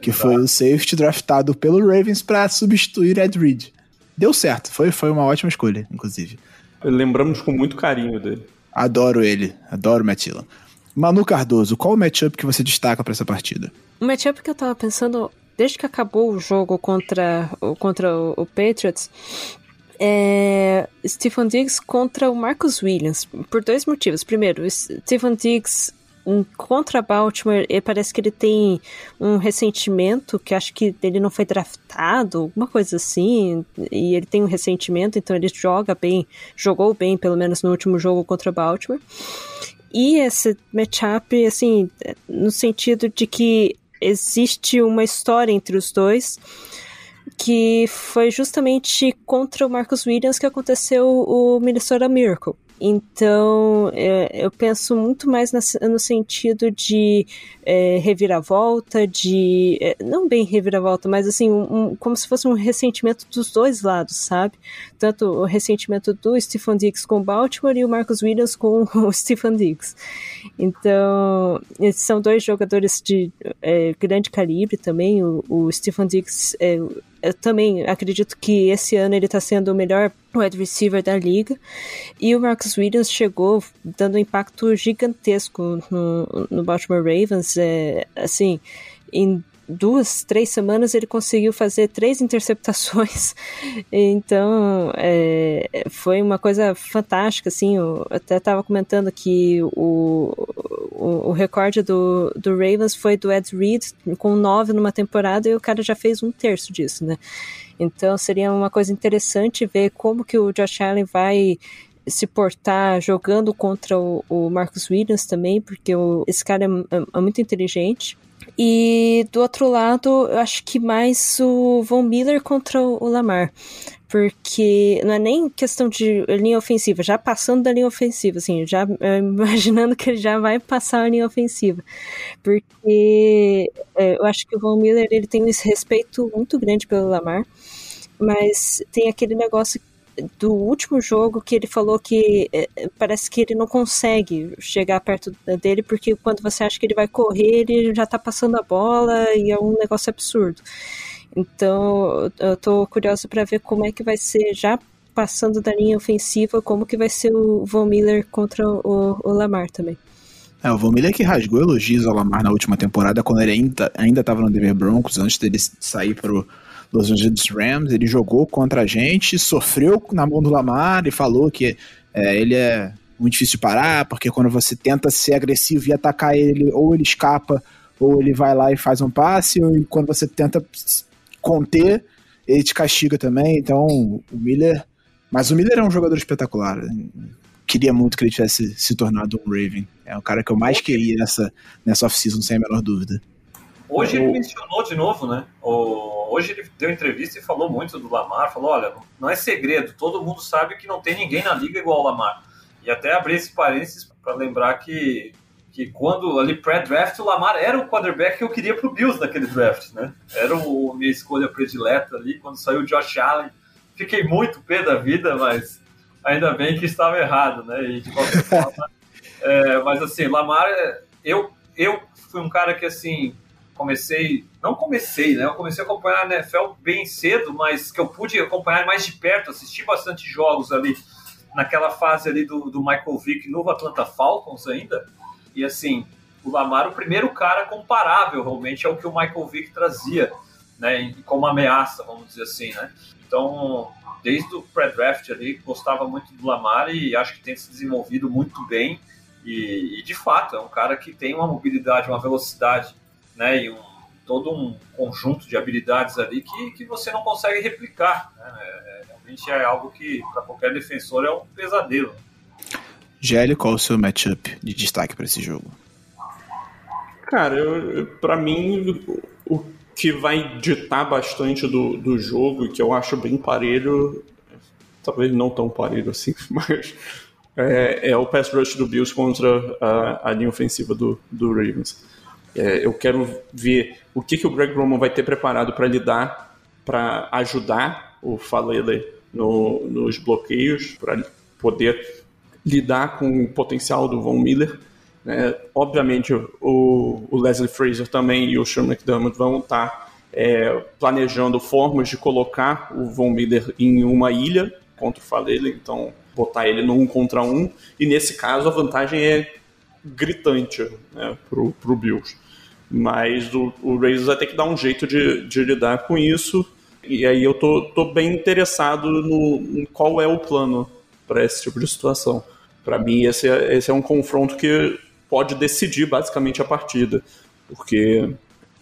que foi o safety draftado pelo Ravens para substituir Ed Reed. Deu certo, foi, foi uma ótima escolha, inclusive. Lembramos com muito carinho dele. Adoro ele, adoro o Matt Elam. Manu Cardoso, qual o matchup que você destaca para essa partida? O matchup que eu tava pensando, desde que acabou o jogo contra, contra o Patriots, é Stephen Diggs contra o Marcus Williams, por dois motivos. Primeiro, Stephen Diggs contra Baltimore, parece que ele tem um ressentimento, que acho que ele não foi draftado, alguma coisa assim, e ele tem um ressentimento, então ele joga bem, jogou bem, pelo menos no último jogo contra Baltimore. E esse matchup, assim, no sentido de que existe uma história entre os dois que foi justamente contra o Marcus Williams que aconteceu o Minnesota Miracle. Então, é, eu penso muito mais no sentido de é, reviravolta, de. É, não bem reviravolta, mas assim, um, como se fosse um ressentimento dos dois lados, sabe? Tanto o ressentimento do Stephen Diggs com Baltimore e o Marcus Williams com o Stephen Diggs. Então, esses são dois jogadores de é, grande calibre também. O, o Stephen Diggs é, eu também acredito que esse ano ele está sendo o melhor wide receiver da liga. E o Marcus Williams chegou dando um impacto gigantesco no, no Baltimore Ravens. É, assim, em duas, três semanas ele conseguiu fazer três interceptações. Então, é, foi uma coisa fantástica, assim, eu até estava comentando que o, o, o, recorde do, do Ravens foi do Ed Reed, com nove numa temporada, e o cara já fez um terço disso, né? Então, seria uma coisa interessante ver como que o Josh Allen vai se portar jogando contra o, o Marcus Williams também, porque o, esse cara é, é, é muito inteligente. E do outro lado, eu acho que mais o Von Miller contra o Lamar. Porque não é nem questão de linha ofensiva, já passando da linha ofensiva, assim, já imaginando que ele já vai passar a linha ofensiva. Porque é, eu acho que o Von Miller ele tem esse respeito muito grande pelo Lamar, mas tem aquele negócio do último jogo que ele falou que é, parece que ele não consegue chegar perto dele porque quando você acha que ele vai correr, ele já tá passando a bola e é um negócio absurdo. Então, eu tô curiosa para ver como é que vai ser já passando da linha ofensiva, como que vai ser o Von Miller contra o, o Lamar também. É, o Von Miller que rasgou elogios ao Lamar na última temporada, quando ele ainda, ainda tava no Denver Broncos, antes dele sair pro, Los Angeles Rams, ele jogou contra a gente, sofreu na mão do Lamar e falou que é, ele é muito difícil de parar, porque quando você tenta ser agressivo e atacar ele, ou ele escapa, ou ele vai lá e faz um passe, e quando você tenta conter, ele te castiga também. Então, o Miller. Mas o Miller é um jogador espetacular. Queria muito que ele tivesse se tornado um Raven. É o cara que eu mais queria nessa, nessa off-season, sem a menor dúvida. Hoje ele mencionou de novo, né? Hoje ele deu entrevista e falou muito do Lamar. Falou: olha, não é segredo, todo mundo sabe que não tem ninguém na liga igual o Lamar. E até abri esse parênteses para lembrar que, que quando ali pré-draft, o Lamar era o quarterback que eu queria pro Bills naquele draft, né? Era a minha escolha predileta ali. Quando saiu o Josh Allen, fiquei muito pé da vida, mas ainda bem que estava errado, né? E de qualquer forma. É, mas assim, Lamar, eu, eu fui um cara que assim comecei, não comecei, né? Eu comecei a acompanhar a NFL bem cedo, mas que eu pude acompanhar mais de perto, assisti bastante jogos ali naquela fase ali do, do Michael Vick no Atlanta Falcons ainda. E assim, o Lamar, o primeiro cara comparável realmente ao que o Michael Vick trazia, né? Como ameaça, vamos dizer assim, né? Então, desde o pré-draft ali, gostava muito do Lamar e acho que tem se desenvolvido muito bem. E, e, de fato, é um cara que tem uma mobilidade, uma velocidade né, e um, todo um conjunto de habilidades ali que, que você não consegue replicar. Né? É, realmente é algo que, para qualquer defensor, é um pesadelo. Gélio, qual o seu matchup de destaque para esse jogo? Cara, para mim, o que vai ditar bastante do, do jogo, que eu acho bem parelho, talvez não tão parelho assim, mas é, é o pass rush do Bills contra a, a linha ofensiva do, do Ravens. É, eu quero ver o que, que o Greg Roman vai ter preparado para lidar, para ajudar o Falele no, nos bloqueios, para poder lidar com o potencial do Von Miller. Né? Obviamente, o, o, Leslie Fraser também e o Sean McDermott vão estar é, planejando formas de colocar o Von Miller em uma ilha contra o Falele, então botar ele no um contra um, e nesse caso a vantagem é gritante né, pro, pro Bills. Mas o, o Raiders vai ter que dar um jeito de, de lidar com isso, e aí eu tô, tô bem interessado no, em qual é o plano para esse tipo de situação. Para mim, esse é, esse é um confronto que pode decidir basicamente a partida, porque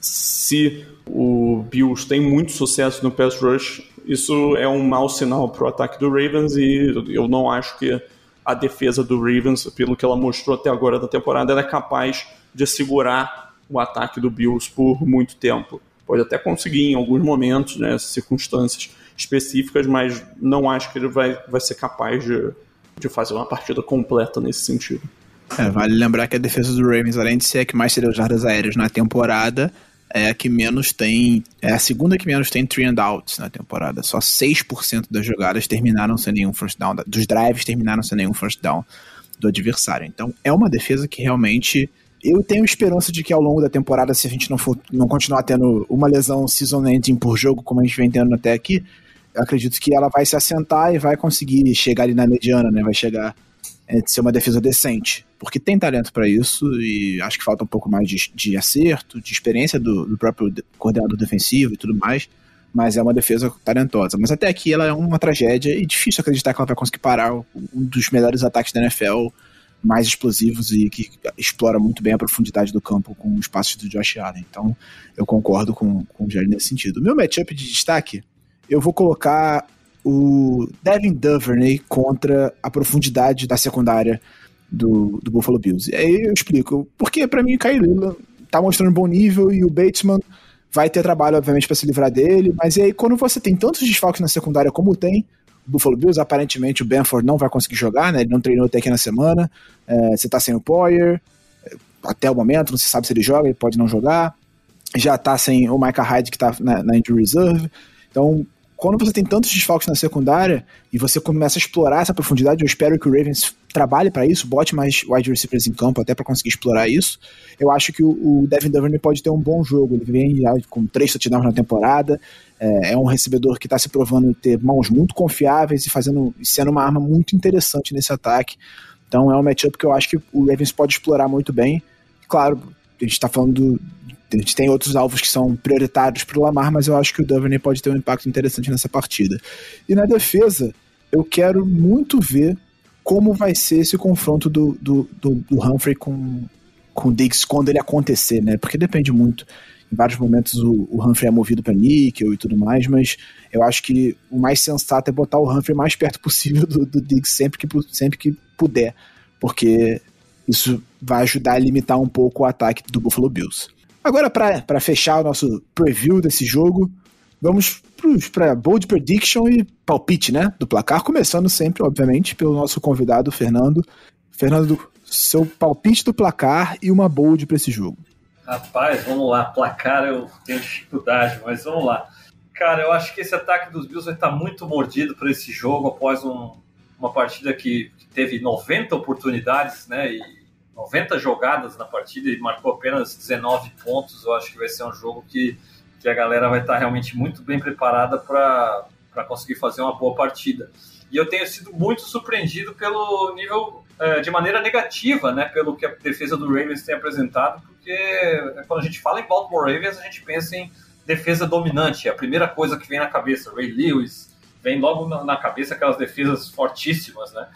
se o Bills tem muito sucesso no pass rush, isso é um mau sinal para o ataque do Ravens e eu não acho que a defesa do Ravens, pelo que ela mostrou até agora da temporada, é capaz de segurar o ataque do Bills por muito tempo. Pode até conseguir em alguns momentos, né, circunstâncias específicas, mas não acho que ele vai, vai ser capaz de, de fazer uma partida completa nesse sentido. É, vale lembrar que a defesa do Ravens, além de ser a que mais seria jardas aéreas na temporada, é a que menos tem. É a segunda que menos tem three and outs na temporada. Só 6% das jogadas terminaram sem nenhum first down. Dos drives terminaram sem nenhum first down do adversário. Então é uma defesa que realmente. Eu tenho esperança de que ao longo da temporada, se a gente não, for, não continuar tendo uma lesão season ending por jogo, como a gente vem tendo até aqui, eu acredito que ela vai se assentar e vai conseguir chegar ali na mediana, né? Vai chegar é, de ser uma defesa decente, porque tem talento para isso e acho que falta um pouco mais de, de acerto, de experiência do, do, próprio coordenador defensivo e tudo mais, mas é uma defesa talentosa. Mas até aqui ela é uma tragédia e difícil acreditar que ela vai conseguir parar um dos melhores ataques da NFL, mais explosivos e que explora muito bem a profundidade do campo com os passos do Josh Allen. Então eu concordo com, com o Jerry nesse sentido. Meu matchup de destaque, eu vou colocar o Devin Duvernay contra a profundidade da secundária do, do Buffalo Bills. E aí eu explico. Porque para mim o Lila tá mostrando bom nível e o Batesman vai ter trabalho, obviamente, para se livrar dele. Mas e aí, quando você tem tantos desfalques na secundária como tem, o Buffalo Bills, aparentemente o Benford não vai conseguir jogar, né? Ele não treinou até aqui na semana. É, você tá sem o Poyer, é, até o momento, não se sabe se ele joga, ele pode não jogar. Já tá sem o Micah Hyde, que tá na, na injury reserve. Então, quando você tem tantos desfalques na secundária e você começa a explorar essa profundidade, eu espero que o Ravens trabalhe para isso, bote mais wide receivers em campo até para conseguir explorar isso. Eu acho que o, Devin Duvernay pode ter um bom jogo. Ele vem com três touchdowns na temporada. É, é um recebedor que está se provando ter mãos muito confiáveis e fazendo sendo uma arma muito interessante nesse ataque. Então é um matchup que eu acho que o Ravens pode explorar muito bem. Claro, a gente está falando do, a gente tem outros alvos que são prioritários para o Lamar, mas eu acho que o Duvernay pode ter um impacto interessante nessa partida. E na defesa, eu quero muito ver como vai ser esse confronto do, do, do, do Humphrey com, com o Diggs quando ele acontecer, né? Porque depende muito. Em vários momentos o, o Humphrey é movido para níquel e tudo mais, mas eu acho que o mais sensato é botar o Humphrey mais perto possível do, do Diggs sempre que, sempre que puder, porque isso vai ajudar a limitar um pouco o ataque do Buffalo Bills. Agora, para fechar o nosso preview desse jogo, vamos para bold prediction e palpite, né? Do placar, começando sempre, obviamente, pelo nosso convidado, Fernando. Fernando, seu palpite do placar e uma bold para esse jogo. Rapaz, vamos lá. Placar eu tenho dificuldade, mas vamos lá. Cara, eu acho que esse ataque dos Bills vai estar muito mordido para esse jogo após um, uma partida que, que, teve 90 oportunidades, né? E 90 jogadas na partida e marcou apenas 19 pontos. Eu acho que vai ser um jogo que, que a galera vai estar realmente muito bem preparada para conseguir fazer uma boa partida. E eu tenho sido muito surpreendido pelo nível é, de maneira negativa, né, pelo que a defesa do Ravens tem apresentado, porque quando a gente fala em Baltimore Ravens, a gente pensa em defesa dominante. É a primeira coisa que vem na cabeça, Ray Lewis, vem logo na cabeça aquelas defesas fortíssimas, né?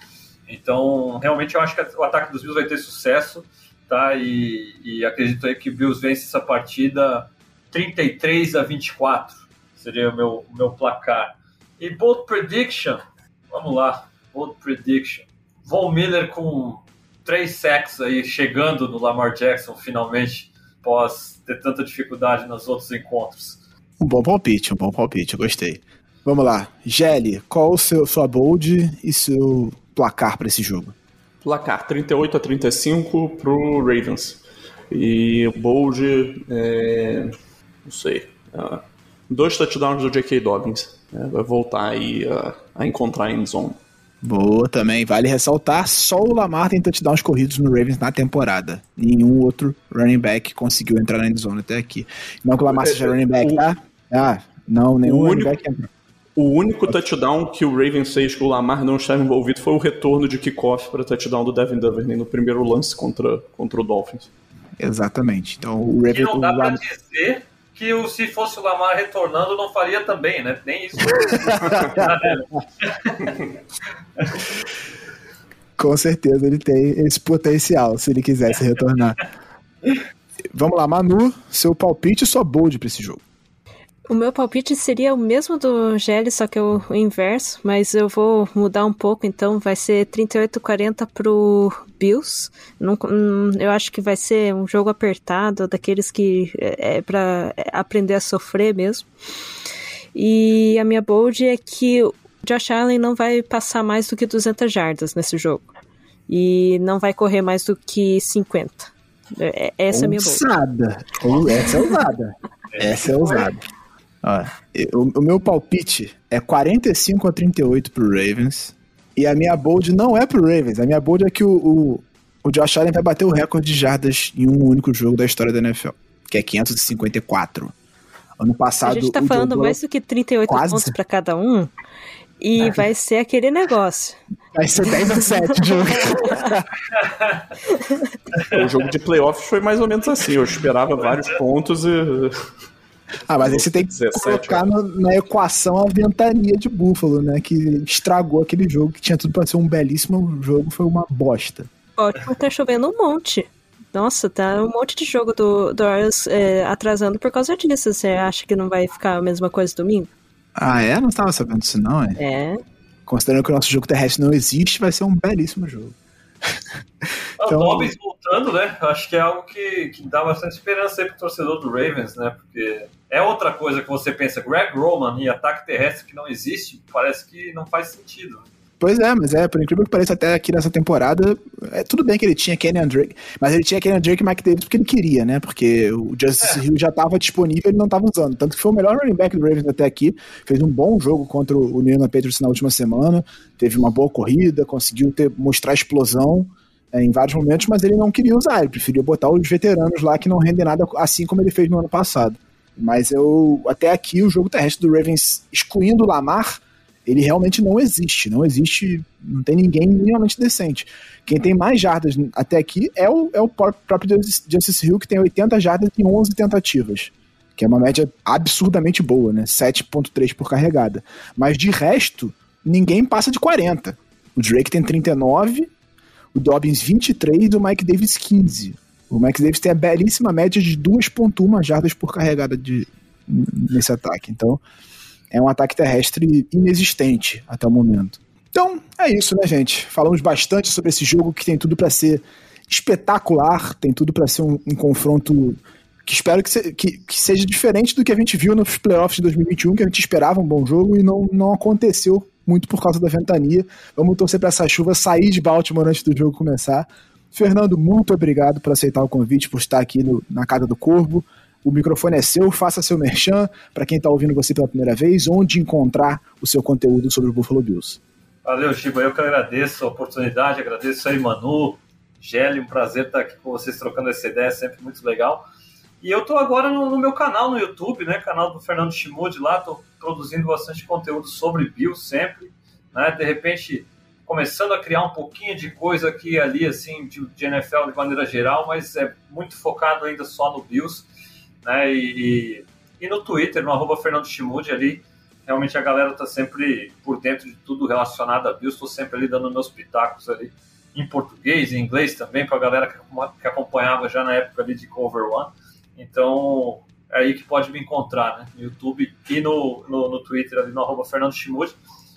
Então, realmente eu acho que o ataque dos Bills vai ter sucesso, tá? E, e acredito aí que o Bills vence essa partida 33 a 24. Seria o meu, o meu placar. E bold prediction, vamos lá, bold prediction. Von Miller com três sacks aí chegando no Lamar Jackson finalmente, após ter tanta dificuldade nos outros encontros. Um bom palpite, um bom palpite, gostei. Vamos lá, Gelli, qual o seu sua bold e seu placar para esse jogo? Placar 38 a 35 pro Ravens. E o Bold, é, não sei, uh, dois touchdowns do J.K. Dobbins. Né, vai voltar aí a, a encontrar em zone. Boa também. Vale ressaltar, só o Lamar tem touchdowns corridos no Ravens na temporada. Nenhum outro running back conseguiu entrar na endzone até aqui. Não que o Lamar seja running back, tá? Ah, não, nenhum running back entrou. O único touchdown que o Ravens fez que o Lamar não estava envolvido foi o retorno de kickoff para touchdown do Devin Duvernay no primeiro lance contra, contra o Dolphins. Exatamente. Então o Ravens. não dá para dizer que o, se fosse o Lamar retornando, não faria também, né? Nem isso. Com certeza ele tem esse potencial, se ele quisesse retornar. Vamos lá, Manu, seu palpite e sua bold para esse jogo. O meu palpite seria o mesmo do Gelli, só que é o inverso, mas eu vou mudar um pouco, então vai ser 38-40 pro Bills. Não, hum, eu acho que vai ser um jogo apertado, daqueles que é, é para aprender a sofrer mesmo. E a minha bold é que o Josh Allen não vai passar mais do que 200 jardas nesse jogo. E não vai correr mais do que 50. É, essa é a minha bold. Essa é ousada. Essa é ousada. Ó, o, o, meu palpite é 45 a 38 pro Ravens. E a minha bold não é pro Ravens. A minha bold é que o, o, o Josh Allen vai bater o recorde de jardas em um único jogo da história da NFL, que é 554. Ano passado. A gente tá falando Joe mais do que 38 quase... pontos para cada um. E é. vai ser aquele negócio. Vai ser 10 a 7 o jogo. o jogo de playoffs foi mais ou menos assim. Eu esperava vários pontos e. Ah, mas aí você tem que 17, colocar no, na equação a ventania de Buffalo, né? Que estragou aquele jogo, que tinha tudo pra ser um belíssimo jogo, foi uma bosta. Ótimo, tá chovendo um monte. Nossa, tá um monte de jogo do, do Orioles é, atrasando por causa disso. Você acha que não vai ficar a mesma coisa domingo? Ah, é? Não estava sabendo disso, não, é? É. Considerando que o nosso jogo terrestre não existe, vai ser um belíssimo jogo. Então... O Dobbs voltando, né? Acho que é algo que, que dá bastante esperança aí pro torcedor do Ravens, né? Porque é outra coisa que você pensa, Greg Roman e ataque terrestre que não existe, parece que não faz sentido. Pois é, mas é, por incrível que pareça, até aqui nessa temporada, é tudo bem que ele tinha Kenny Drake, mas ele tinha Kenny Drake e Mike Davis porque ele queria, né? Porque o Justice é. Hill já estava disponível e ele não estava usando. Tanto que foi o melhor running back do Ravens até aqui. Fez um bom jogo contra o New England Patriots na última semana. Teve uma boa corrida, conseguiu ter, mostrar explosão é, em vários momentos, mas ele não queria usar. Ele preferiu botar os veteranos lá que não rendem nada, assim como ele fez no ano passado. Mas eu até aqui o jogo terrestre do Ravens, excluindo o Lamar, ele realmente não existe. Não existe, não tem ninguém minimamente decente. Quem tem mais jardas até aqui é o, é o próprio Justice Hill, que tem 80 jardas em 11 tentativas. Que é uma média absurdamente boa, né? 7,3 por carregada. Mas de resto, ninguém passa de 40. O Drake tem 39, o Dobbins 23 e o Mike Davis 15. O Mike Davis tem a belíssima média de 2,1 jardas por carregada de, nesse ataque. Então, é um ataque terrestre inexistente até o momento. Então, é isso, né, gente? Falamos bastante sobre esse jogo que tem tudo para ser espetacular, tem tudo para ser um, um, confronto que espero que, se, que, que, seja diferente do que a gente viu nos playoffs de 2021, que a gente esperava um bom jogo e não, não aconteceu muito por causa da ventania. Vamos torcer para essa chuva sair de Baltimore antes do jogo começar. Fernando, muito obrigado por aceitar o convite, por estar aqui no, na Casa do Corvo. O microfone é seu, faça seu merchan para quem está ouvindo você pela primeira vez, onde encontrar o seu conteúdo sobre o Buffalo Bills. Valeu, Chico. Eu que agradeço a oportunidade, agradeço aí, Manu, Gelli, um prazer estar aqui com vocês trocando essa ideia, sempre muito legal. E eu estou agora no, no, meu canal no YouTube, né? Canal do Fernando Chimude lá, estou produzindo bastante conteúdo sobre Bills sempre. Né? De repente, começando a criar um pouquinho de coisa aqui ali, assim, de, de NFL de maneira geral, mas é muito focado ainda só no Bills né? E, e no Twitter, no arroba Fernando Chimude ali, realmente a galera tá sempre por dentro de tudo relacionado a Bills, estou sempre ali dando meus pitacos ali em português, em inglês também, para a galera que, acompanhava já na época ali de Cover One. Então, é aí que pode me encontrar, né? No YouTube e no, no, no Twitter ali no arroba Fernando Chimude.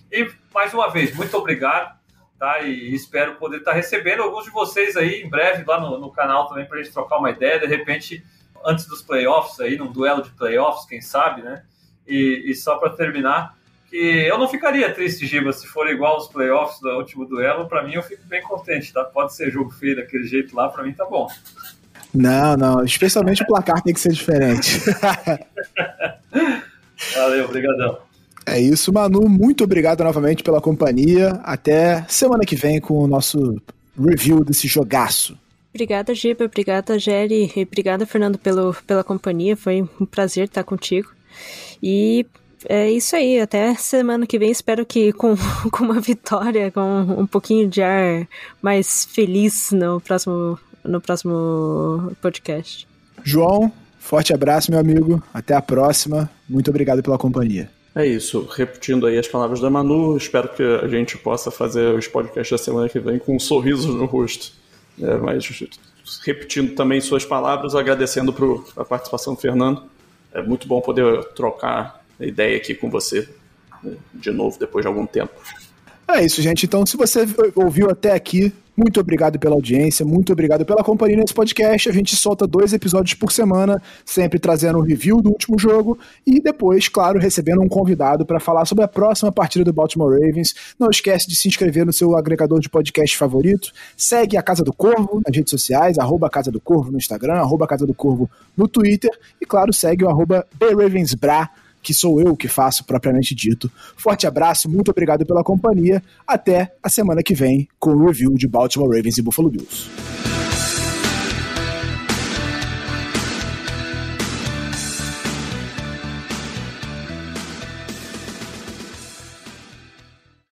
E, mais uma vez, muito obrigado, tá? E espero poder estar tá recebendo alguns de vocês aí em breve lá no, no canal também para a gente trocar uma ideia, de repente antes dos playoffs aí, num duelo de playoffs, quem sabe, né? E, e só para terminar, que eu não ficaria triste, Giba, se for igual aos playoffs do último duelo, para mim eu fico bem contente, tá? Pode ser jogo feio daquele jeito lá, para mim tá bom. Não, não, especialmente o placar tem que ser diferente. Valeu, obrigadão. É isso, Manu. Muito obrigado novamente pela companhia. Até semana que vem com o nosso review desse jogaço. Obrigada, Giba. Obrigada, Jerry. E obrigada, Fernando, pelo, pela companhia. Foi um prazer estar contigo. E é isso aí. Até semana que vem. Espero que com, com uma vitória, com um pouquinho de ar mais feliz no próximo, no próximo podcast. João, forte abraço, meu amigo. Até a próxima. Muito obrigado pela companhia. É isso, repetindo aí as palavras da Manu, espero que a gente possa fazer os podcasts da semana que vem com um sorriso no rosto. É, mas repetindo também suas palavras, agradecendo por a participação do Fernando. É muito bom poder trocar ideia aqui com você né, de novo depois de algum tempo. É isso, gente. Então, se você ouviu até aqui, muito obrigado pela audiência, muito obrigado pela companhia nesse podcast. A gente solta dois episódios por semana, sempre trazendo um review do último jogo e depois, claro, recebendo um convidado para falar sobre a próxima partida do Baltimore Ravens. Não esquece de se inscrever no seu agregador de podcast favorito. Segue a Casa do Corvo nas redes sociais, arroba Casa do Corvo no Instagram, arroba Casa do Corvo no Twitter e, claro, segue o arroba BRavensBra que sou eu que faço propriamente dito. Forte abraço, muito obrigado pela companhia. Até a semana que vem com o review de Baltimore Ravens e Buffalo Bills.